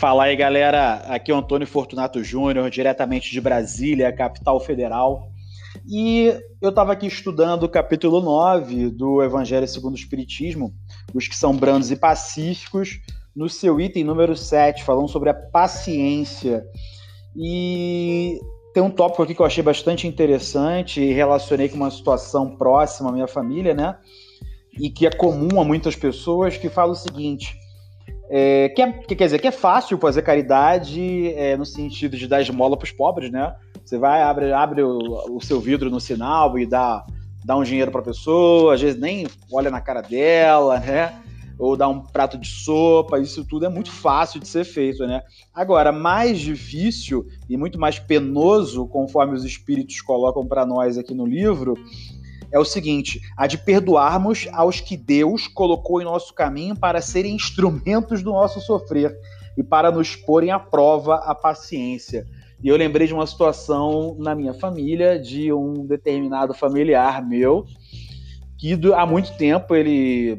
Fala aí, galera. Aqui é o Antônio Fortunato Júnior, diretamente de Brasília, capital federal. E eu estava aqui estudando o capítulo 9 do Evangelho segundo o Espiritismo, os que são brandos e pacíficos, no seu item número 7, falando sobre a paciência. E tem um tópico aqui que eu achei bastante interessante e relacionei com uma situação próxima à minha família, né? E que é comum a muitas pessoas, que fala o seguinte é, que, é, que, quer dizer que é fácil fazer caridade é, no sentido de dar esmola para os pobres, né? Você vai, abre, abre o, o, seu vidro no sinal e dá, dá um dinheiro para a pessoa, às vezes nem olha na cara dela, né? Ou dá um prato de sopa, isso tudo é muito fácil de ser feito, né? Agora, mais difícil e muito mais penoso, conforme os espíritos colocam para nós aqui no livro, é o seguinte: a de perdoarmos aos que Deus colocou em nosso caminho para serem instrumentos do nosso sofrer e para nos porem à prova a paciência. E eu lembrei de uma situação na minha família, de um determinado familiar meu, que há muito tempo ele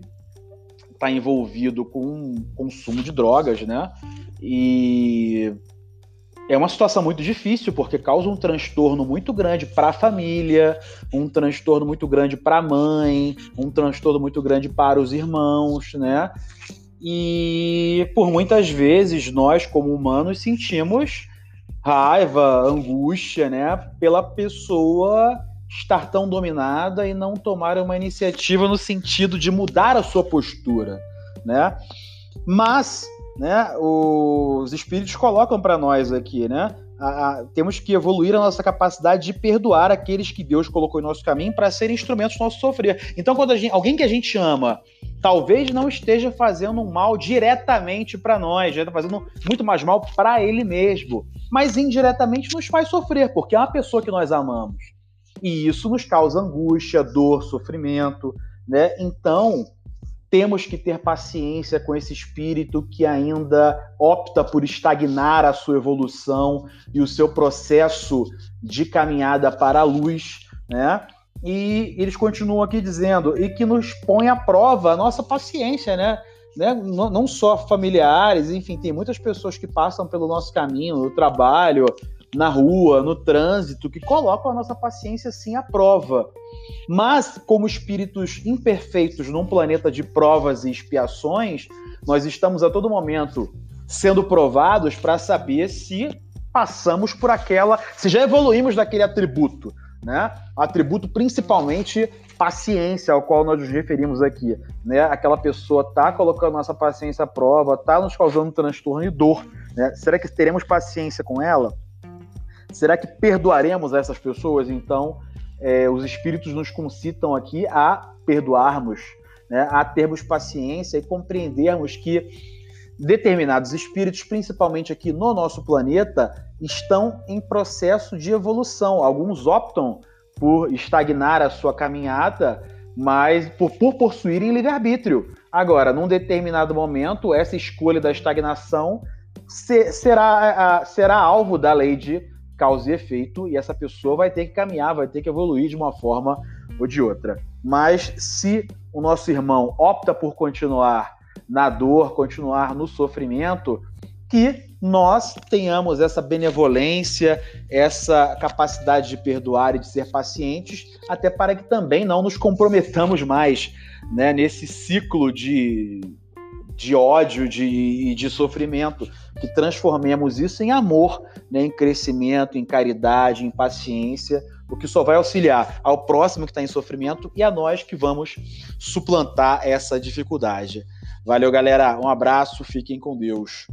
está envolvido com consumo de drogas, né? E é uma situação muito difícil, porque causa um transtorno muito grande para a família, um transtorno muito grande para a mãe, um transtorno muito grande para os irmãos, né? E por muitas vezes nós, como humanos, sentimos raiva, angústia, né, pela pessoa estar tão dominada e não tomar uma iniciativa no sentido de mudar a sua postura, né? Mas né, os espíritos colocam para nós aqui, né? A, a, temos que evoluir a nossa capacidade de perdoar aqueles que Deus colocou em nosso caminho para serem instrumentos do nosso sofrer. Então, quando gente, alguém que a gente ama talvez não esteja fazendo um mal diretamente para nós, já está fazendo muito mais mal para ele mesmo, mas indiretamente nos faz sofrer, porque é uma pessoa que nós amamos. E isso nos causa angústia, dor, sofrimento, né? Então, temos que ter paciência com esse espírito que ainda opta por estagnar a sua evolução e o seu processo de caminhada para a luz, né? E eles continuam aqui dizendo e que nos põe à prova a nossa paciência, né? né? Não, só familiares, enfim, tem muitas pessoas que passam pelo nosso caminho, no trabalho, na rua, no trânsito, que colocam a nossa paciência sim à prova. Mas, como espíritos imperfeitos num planeta de provas e expiações, nós estamos a todo momento sendo provados para saber se passamos por aquela, se já evoluímos daquele atributo, né? Atributo principalmente paciência, ao qual nós nos referimos aqui, né? Aquela pessoa está colocando nossa paciência à prova, está nos causando transtorno e dor, né? Será que teremos paciência com ela? Será que perdoaremos essas pessoas? Então, é, os espíritos nos concitam aqui a perdoarmos, né, a termos paciência e compreendermos que determinados espíritos, principalmente aqui no nosso planeta, estão em processo de evolução. Alguns optam por estagnar a sua caminhada, mas por, por possuírem livre-arbítrio. Agora, num determinado momento, essa escolha da estagnação será, será alvo da lei de causa e efeito, e essa pessoa vai ter que caminhar, vai ter que evoluir de uma forma ou de outra. Mas se o nosso irmão opta por continuar na dor, continuar no sofrimento, que nós tenhamos essa benevolência, essa capacidade de perdoar e de ser pacientes, até para que também não nos comprometamos mais né, nesse ciclo de, de ódio de, e de sofrimento, que transformemos isso em amor, né, em crescimento, em caridade, em paciência, o que só vai auxiliar ao próximo que está em sofrimento e a nós que vamos suplantar essa dificuldade. Valeu, galera. Um abraço, fiquem com Deus.